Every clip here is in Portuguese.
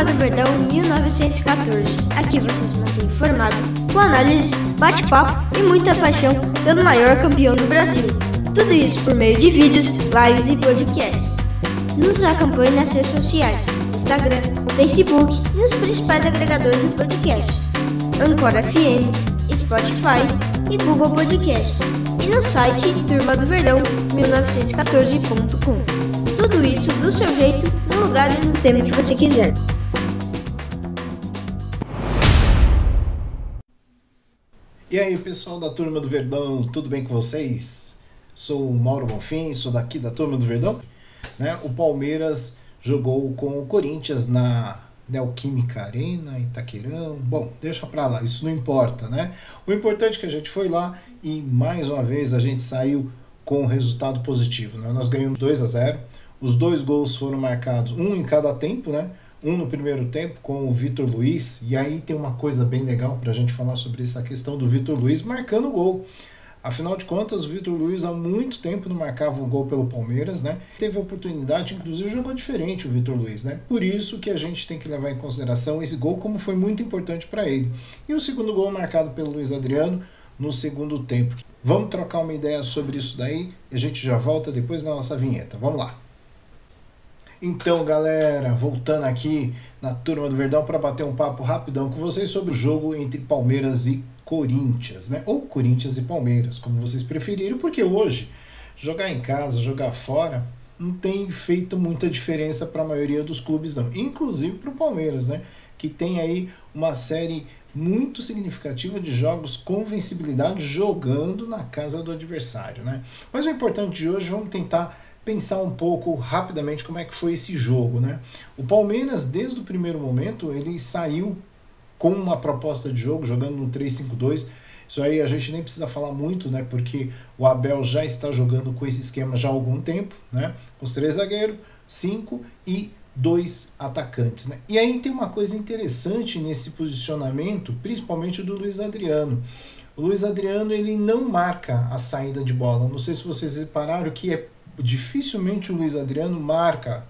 Do Verdão 1914. Aqui você se mantém informado com análises, bate-papo e muita paixão pelo maior campeão do Brasil. Tudo isso por meio de vídeos, lives e podcasts. Nos acompanhe nas redes sociais, Instagram, Facebook e nos principais agregadores de podcasts. Anchor FM, Spotify e Google Podcasts. E no site Turma do Verdão 1914.com. Tudo isso do seu jeito, no lugar e no tema que você quiser. E aí, pessoal da Turma do Verdão, tudo bem com vocês? Sou o Mauro Bonfim, sou daqui da Turma do Verdão. Né? O Palmeiras jogou com o Corinthians na Neoquímica Arena, Itaquerão. Bom, deixa pra lá, isso não importa, né? O importante é que a gente foi lá e mais uma vez a gente saiu com um resultado positivo. Né? Nós ganhamos 2 a 0 os dois gols foram marcados, um em cada tempo, né? Um no primeiro tempo com o Vitor Luiz. E aí tem uma coisa bem legal para a gente falar sobre essa questão do Vitor Luiz marcando o gol. Afinal de contas, o Vitor Luiz há muito tempo não marcava um gol pelo Palmeiras, né? Teve oportunidade, inclusive jogou diferente o Vitor Luiz, né? Por isso que a gente tem que levar em consideração esse gol como foi muito importante para ele. E o segundo gol marcado pelo Luiz Adriano no segundo tempo. Vamos trocar uma ideia sobre isso daí e a gente já volta depois da nossa vinheta. Vamos lá. Então, galera, voltando aqui na turma do Verdão para bater um papo rapidão com vocês sobre o jogo entre Palmeiras e Corinthians, né? Ou Corinthians e Palmeiras, como vocês preferirem, porque hoje jogar em casa, jogar fora, não tem feito muita diferença para a maioria dos clubes, não. Inclusive para o Palmeiras, né? Que tem aí uma série muito significativa de jogos com vencibilidade jogando na casa do adversário, né? Mas o importante de hoje, vamos tentar pensar um pouco rapidamente como é que foi esse jogo, né? O Palmeiras, desde o primeiro momento, ele saiu com uma proposta de jogo, jogando no 3-5-2. Isso aí a gente nem precisa falar muito, né? Porque o Abel já está jogando com esse esquema já há algum tempo, né? Os três zagueiros, cinco e dois atacantes, né? E aí tem uma coisa interessante nesse posicionamento, principalmente do Luiz Adriano. O Luiz Adriano ele não marca a saída de bola. Não sei se vocês repararam que é dificilmente o Luiz Adriano marca.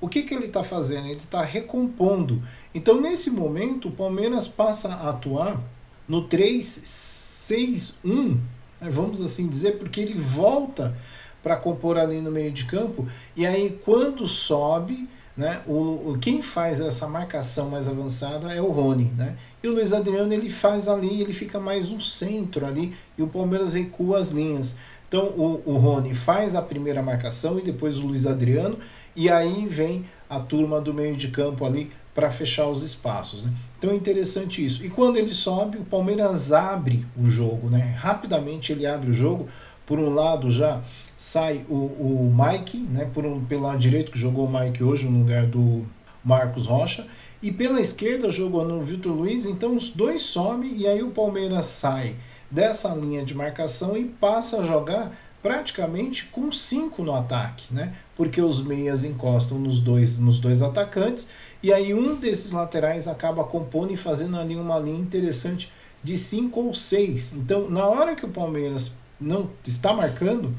O que, que ele está fazendo? Ele está recompondo. Então, nesse momento, o Palmeiras passa a atuar no 3-6-1, né, vamos assim dizer, porque ele volta para compor ali no meio de campo. E aí, quando sobe, né, o, o, quem faz essa marcação mais avançada é o Rony. Né? E o Luiz Adriano ele faz ali, ele fica mais no centro ali, e o Palmeiras recua as linhas. Então o, o Rony faz a primeira marcação e depois o Luiz Adriano, e aí vem a turma do meio de campo ali para fechar os espaços. Né? Então é interessante isso. E quando ele sobe, o Palmeiras abre o jogo, né? rapidamente ele abre o jogo. Por um lado já sai o, o Mike, né? Por um, pelo lado direito, que jogou o Mike hoje no lugar do Marcos Rocha. E pela esquerda jogou no Vitor Luiz, então os dois sobem e aí o Palmeiras sai dessa linha de marcação e passa a jogar praticamente com cinco no ataque, né? Porque os meias encostam nos dois, nos dois atacantes e aí um desses laterais acaba compondo e fazendo ali uma linha interessante de cinco ou seis. Então, na hora que o Palmeiras não está marcando,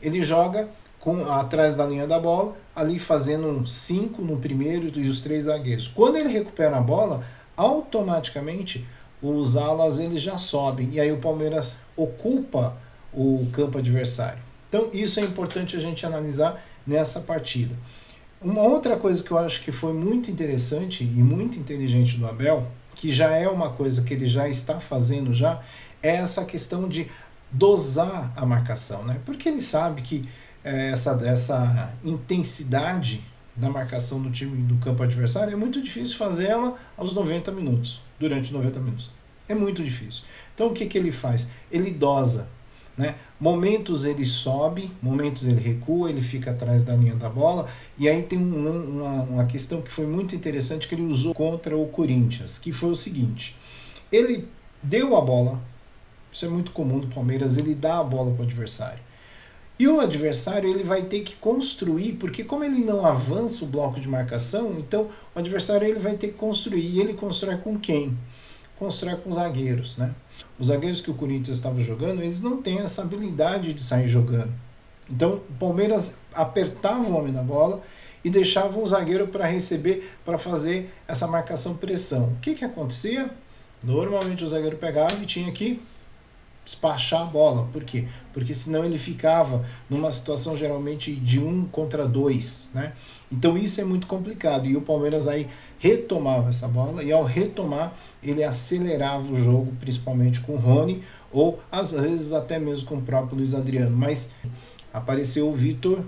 ele joga com atrás da linha da bola, ali fazendo um cinco no primeiro e os três zagueiros. Quando ele recupera a bola, automaticamente os alas eles já sobem e aí o Palmeiras ocupa o campo adversário. Então isso é importante a gente analisar nessa partida. Uma outra coisa que eu acho que foi muito interessante e muito inteligente do Abel, que já é uma coisa que ele já está fazendo já, é essa questão de dosar a marcação, né? Porque ele sabe que é, essa, essa intensidade da marcação do time do campo adversário é muito difícil fazer ela aos 90 minutos durante 90 minutos. É muito difícil. Então o que, que ele faz? Ele dosa. Né? Momentos ele sobe, momentos ele recua, ele fica atrás da linha da bola. E aí tem um, uma, uma questão que foi muito interessante que ele usou contra o Corinthians, que foi o seguinte: ele deu a bola, isso é muito comum do Palmeiras, ele dá a bola para o adversário. E o adversário ele vai ter que construir, porque como ele não avança o bloco de marcação, então o adversário ele vai ter que construir. E ele constrói com quem? Constrói com zagueiros, né? Os zagueiros que o Corinthians estava jogando, eles não têm essa habilidade de sair jogando. Então o Palmeiras apertava o homem na bola e deixava um zagueiro para receber, para fazer essa marcação pressão. O que, que acontecia? Normalmente o zagueiro pegava e tinha que despachar a bola. Por quê? Porque senão ele ficava numa situação geralmente de um contra dois, né? Então isso é muito complicado. E o Palmeiras aí retomava essa bola e ao retomar ele acelerava o jogo, principalmente com o Rony ou às vezes até mesmo com o próprio Luiz Adriano. Mas apareceu o Vitor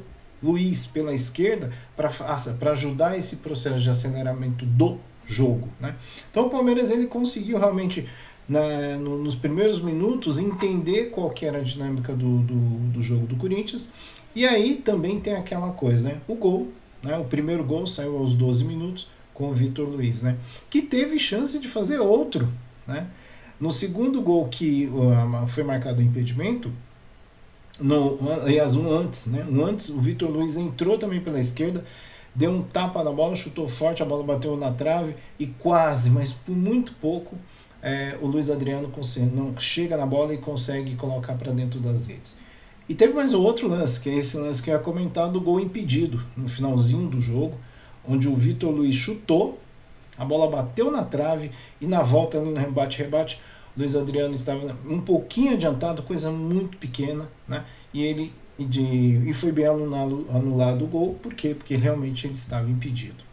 Luiz pela esquerda para ajudar esse processo de aceleramento do jogo, né? Então o Palmeiras ele conseguiu realmente na, no, nos primeiros minutos entender qual que era a dinâmica do, do, do, jogo do Corinthians. E aí também tem aquela coisa, né? O gol, né? O primeiro gol saiu aos 12 minutos com o Vitor Luiz, né? Que teve chance de fazer outro, né? No segundo gol que foi marcado o impedimento, no, aliás, um antes, né? Um antes, o Vitor Luiz entrou também pela esquerda, deu um tapa na bola, chutou forte, a bola bateu na trave e quase, mas por muito pouco, é, o Luiz Adriano consegue, não, chega na bola e consegue colocar para dentro das redes. E teve mais um outro lance, que é esse lance que eu ia comentar do gol impedido, no finalzinho do jogo, onde o Vitor Luiz chutou, a bola bateu na trave e na volta no rebate-rebate, Luiz Adriano estava um pouquinho adiantado, coisa muito pequena, né? E ele de, e foi bem anulado, anulado o gol, por quê? Porque realmente ele estava impedido.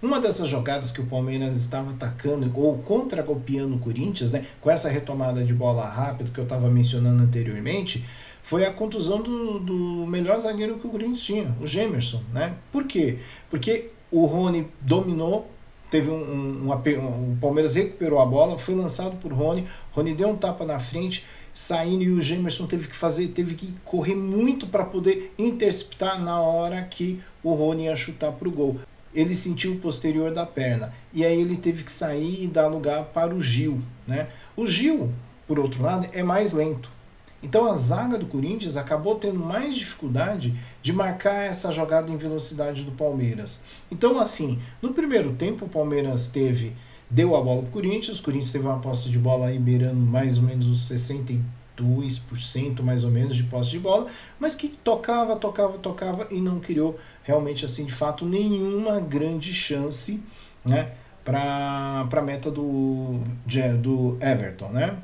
Uma dessas jogadas que o Palmeiras estava atacando ou contra-golpeando o Corinthians, né, com essa retomada de bola rápida que eu estava mencionando anteriormente, foi a contusão do, do melhor zagueiro que o Corinthians tinha, o Gemerson. Né? Por quê? Porque o Rony dominou, teve um, um, um, o Palmeiras recuperou a bola, foi lançado por Rony, Rony deu um tapa na frente, saindo e o Gemerson teve que fazer, teve que correr muito para poder interceptar na hora que o Rony ia chutar para o gol ele sentiu o posterior da perna. E aí ele teve que sair e dar lugar para o Gil. Né? O Gil, por outro lado, é mais lento. Então a zaga do Corinthians acabou tendo mais dificuldade de marcar essa jogada em velocidade do Palmeiras. Então, assim, no primeiro tempo o Palmeiras teve. Deu a bola para o Corinthians, o Corinthians teve uma posse de bola aí beirando mais ou menos os 62% mais ou menos de posse de bola, mas que tocava, tocava, tocava e não criou realmente assim de fato nenhuma grande chance né, para a meta do, do Everton. Né?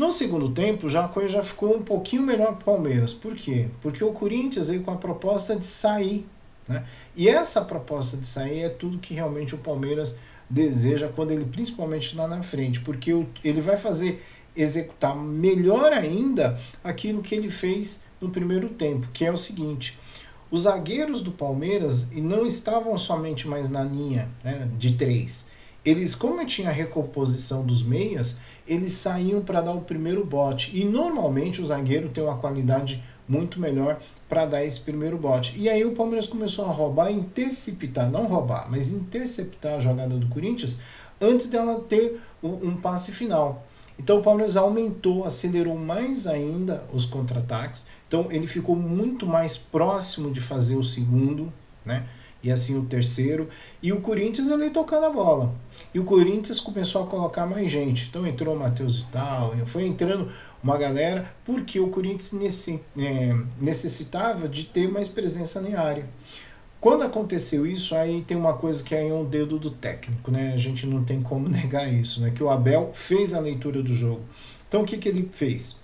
No segundo tempo, já a coisa já ficou um pouquinho melhor para o Palmeiras. Por quê? Porque o Corinthians veio com a proposta de sair. Né? E essa proposta de sair é tudo que realmente o Palmeiras deseja quando ele principalmente lá na frente, porque ele vai fazer executar melhor ainda aquilo que ele fez no primeiro tempo, que é o seguinte: os zagueiros do Palmeiras e não estavam somente mais na linha né, de três. Eles, como tinha a recomposição dos meias, eles saíam para dar o primeiro bote. E normalmente o zagueiro tem uma qualidade muito melhor para dar esse primeiro bote. E aí o Palmeiras começou a roubar, interceptar, não roubar, mas interceptar a jogada do Corinthians antes dela ter um passe final. Então o Palmeiras aumentou, acelerou mais ainda os contra-ataques. Então ele ficou muito mais próximo de fazer o segundo, né? E assim o terceiro. E o Corinthians ali tocando a bola. E o Corinthians começou a colocar mais gente. Então entrou o Matheus e tal, foi entrando uma galera, porque o Corinthians é, necessitava de ter mais presença na área. Quando aconteceu isso, aí tem uma coisa que é um dedo do técnico, né? A gente não tem como negar isso, né? Que o Abel fez a leitura do jogo. Então o que, que ele fez?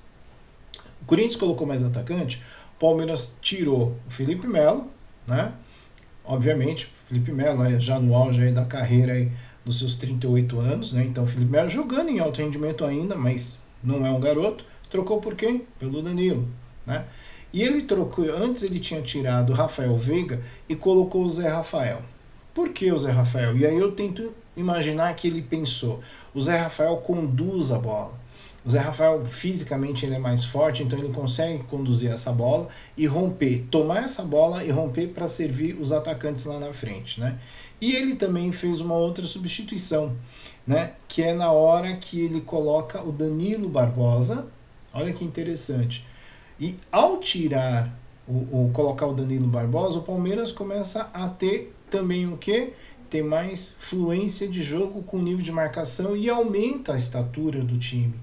O Corinthians colocou mais atacante, o Palmeiras tirou o Felipe Melo, né? Obviamente, Felipe Melo já no auge aí da carreira aí dos seus 38 anos, né? Então Felipe Melo jogando em alto rendimento ainda, mas não é um garoto. Trocou por quem? Pelo Danilo, né? E ele trocou, antes ele tinha tirado o Rafael Veiga e colocou o Zé Rafael. Por que o Zé Rafael? E aí eu tento imaginar que ele pensou, o Zé Rafael conduz a bola. O Zé Rafael fisicamente ele é mais forte, então ele consegue conduzir essa bola e romper, tomar essa bola e romper para servir os atacantes lá na frente, né? E ele também fez uma outra substituição, né? Que é na hora que ele coloca o Danilo Barbosa. Olha que interessante. E ao tirar o, o colocar o Danilo Barbosa, o Palmeiras começa a ter também o que? Tem mais fluência de jogo com nível de marcação e aumenta a estatura do time.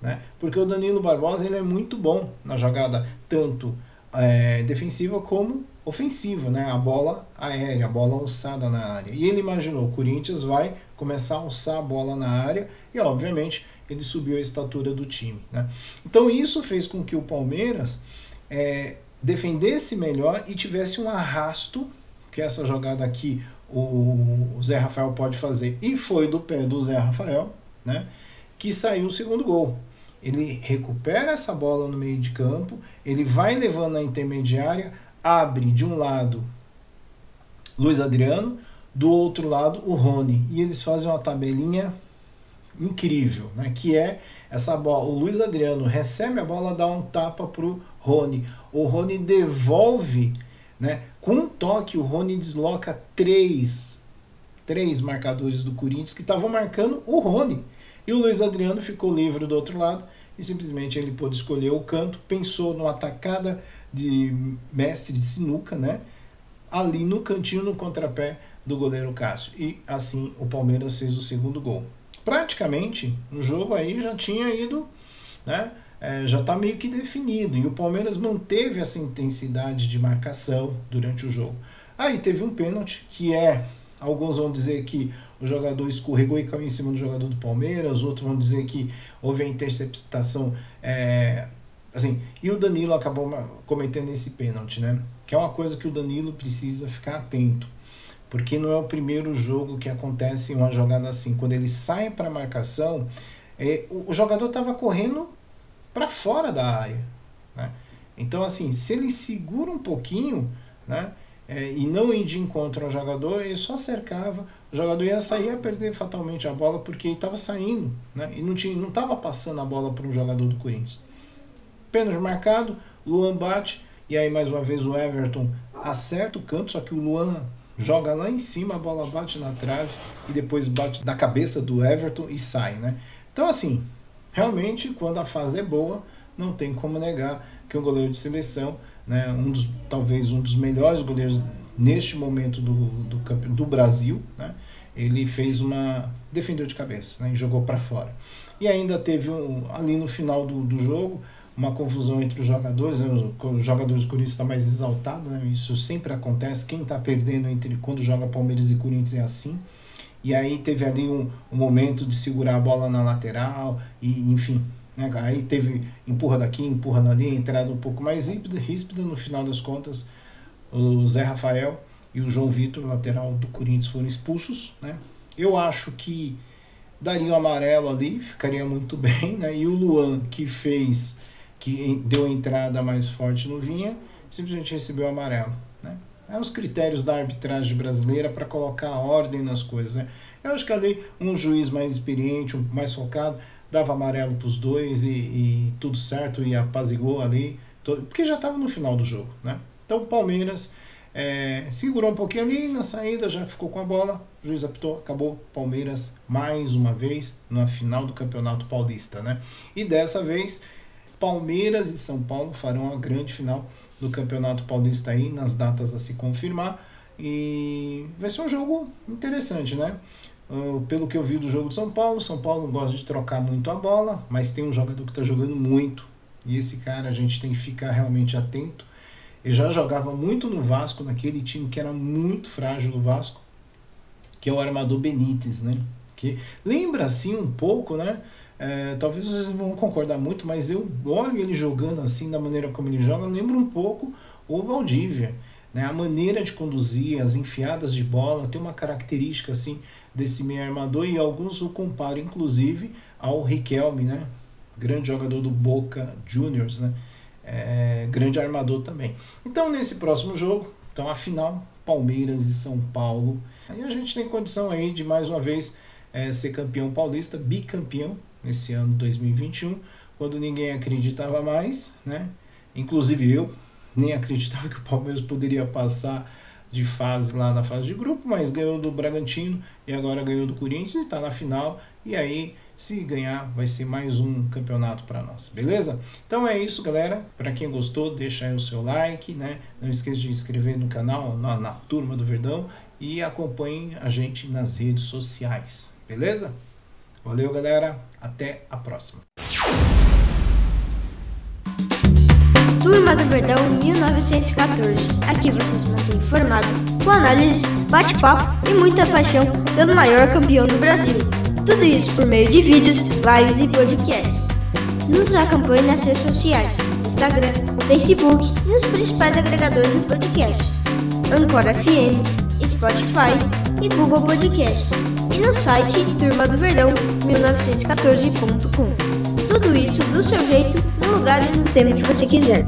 Né? Porque o Danilo Barbosa ele é muito bom na jogada, tanto é, defensiva como ofensiva, né? A bola aérea, a bola alçada na área. E ele imaginou, o Corinthians vai começar a alçar a bola na área e, obviamente, ele subiu a estatura do time. Né? Então isso fez com que o Palmeiras é, defendesse melhor e tivesse um arrasto, que essa jogada aqui o Zé Rafael pode fazer, e foi do pé do Zé Rafael, né? que saiu o segundo gol. Ele recupera essa bola no meio de campo, ele vai levando a intermediária, abre de um lado Luiz Adriano, do outro lado o Rony. E eles fazem uma tabelinha incrível, né? Que é essa bola. O Luiz Adriano recebe a bola, dá um tapa pro Rony. O Rony devolve, né? Com um toque, o Rony desloca três, três marcadores do Corinthians que estavam marcando o Rony. E o Luiz Adriano ficou livre do outro lado e simplesmente ele pôde escolher o canto, pensou numa atacada de mestre de sinuca, né? Ali no cantinho, no contrapé do goleiro Cássio. E assim o Palmeiras fez o segundo gol. Praticamente o jogo aí já tinha ido, né? É, já está meio que definido. E o Palmeiras manteve essa intensidade de marcação durante o jogo. Aí teve um pênalti que é. Alguns vão dizer que o jogador escorregou e caiu em cima do jogador do Palmeiras, outros vão dizer que houve a interceptação. É, assim, e o Danilo acabou cometendo esse pênalti, né? Que é uma coisa que o Danilo precisa ficar atento porque não é o primeiro jogo que acontece uma jogada assim. Quando ele sai para marcação, é, o, o, jogador estava correndo para fora da área. Né? Então, assim, se ele segura um pouquinho né, é, e não ir de encontro ao jogador, ele só cercava, o jogador ia sair a perder fatalmente a bola porque ele estava saindo né, e não estava passando a bola para um jogador do Corinthians. Pênalti marcado, Luan bate, e aí mais uma vez o Everton acerta o canto, só que o Luan joga lá em cima, a bola bate na trave e depois bate na cabeça do Everton e sai, né? Então, assim, realmente, quando a fase é boa, não tem como negar que um goleiro de seleção, né, um dos, talvez um dos melhores goleiros neste momento do, do, do Brasil, né, ele fez uma. defendeu de cabeça né, e jogou para fora. E ainda teve um, ali no final do, do jogo uma confusão entre os jogadores, né? os jogadores do Corinthians estão tá mais exaltados, né? isso sempre acontece, quem está perdendo entre quando joga Palmeiras e Corinthians é assim, e aí teve ali um, um momento de segurar a bola na lateral, e enfim, né? aí teve empurra daqui, empurra dali, entrada um pouco mais ríspida, ríspida, no final das contas, o Zé Rafael e o João Vitor, lateral do Corinthians, foram expulsos, né? Eu acho que daria um amarelo ali, ficaria muito bem, né? E o Luan, que fez que deu entrada mais forte no Vinha, simplesmente recebeu amarelo. Né? É os critérios da arbitragem brasileira para colocar ordem nas coisas. Né? Eu acho que ali um juiz mais experiente, um mais focado, dava amarelo para os dois e, e, tudo certo, e apazigou ali, todo, porque já estava no final do jogo. Né? Então o Palmeiras é, segurou um pouquinho ali, na saída já ficou com a bola, o juiz apitou, acabou Palmeiras mais uma vez na final do Campeonato Paulista. Né? E dessa vez Palmeiras e São Paulo farão a grande final do Campeonato Paulista aí, nas datas a se confirmar. E vai ser um jogo interessante, né? Uh, pelo que eu vi do jogo de São Paulo, São Paulo gosta de trocar muito a bola, mas tem um jogador que está jogando muito. E esse cara a gente tem que ficar realmente atento. Ele já jogava muito no Vasco, naquele time que era muito frágil do Vasco, que é o armador Benítez, né? Que lembra assim um pouco, né? É, talvez vocês não vão concordar muito, mas eu olho ele jogando assim, da maneira como ele joga, lembra um pouco o Valdívia. Né? A maneira de conduzir, as enfiadas de bola, tem uma característica assim desse meio armador e alguns o comparam inclusive ao Riquelme, né? grande jogador do Boca Juniors, né? É, grande armador também. Então nesse próximo jogo, então a final, Palmeiras e São Paulo. Aí a gente tem condição aí de mais uma vez é, ser campeão paulista, bicampeão nesse ano 2021, quando ninguém acreditava mais, né? Inclusive eu nem acreditava que o Palmeiras poderia passar de fase lá na fase de grupo, mas ganhou do Bragantino e agora ganhou do Corinthians e está na final. E aí, se ganhar, vai ser mais um campeonato para nós, beleza? Então é isso, galera. Para quem gostou, deixa aí o seu like, né? Não esqueça de inscrever no canal, na, na Turma do Verdão e acompanhe a gente nas redes sociais, beleza? Valeu, galera. Até a próxima. Turma do Verdão 1914. Aqui você se mantém informado com análises, bate-papo e muita paixão pelo maior campeão do Brasil. Tudo isso por meio de vídeos, lives e podcasts. Nos acompanhe nas redes sociais, Instagram, Facebook e nos principais agregadores de podcasts. Anchor FM, Spotify e Google Podcasts. No site Turma do Verdão 1914.com. Tudo isso do seu jeito, no lugar e no tempo que você quiser.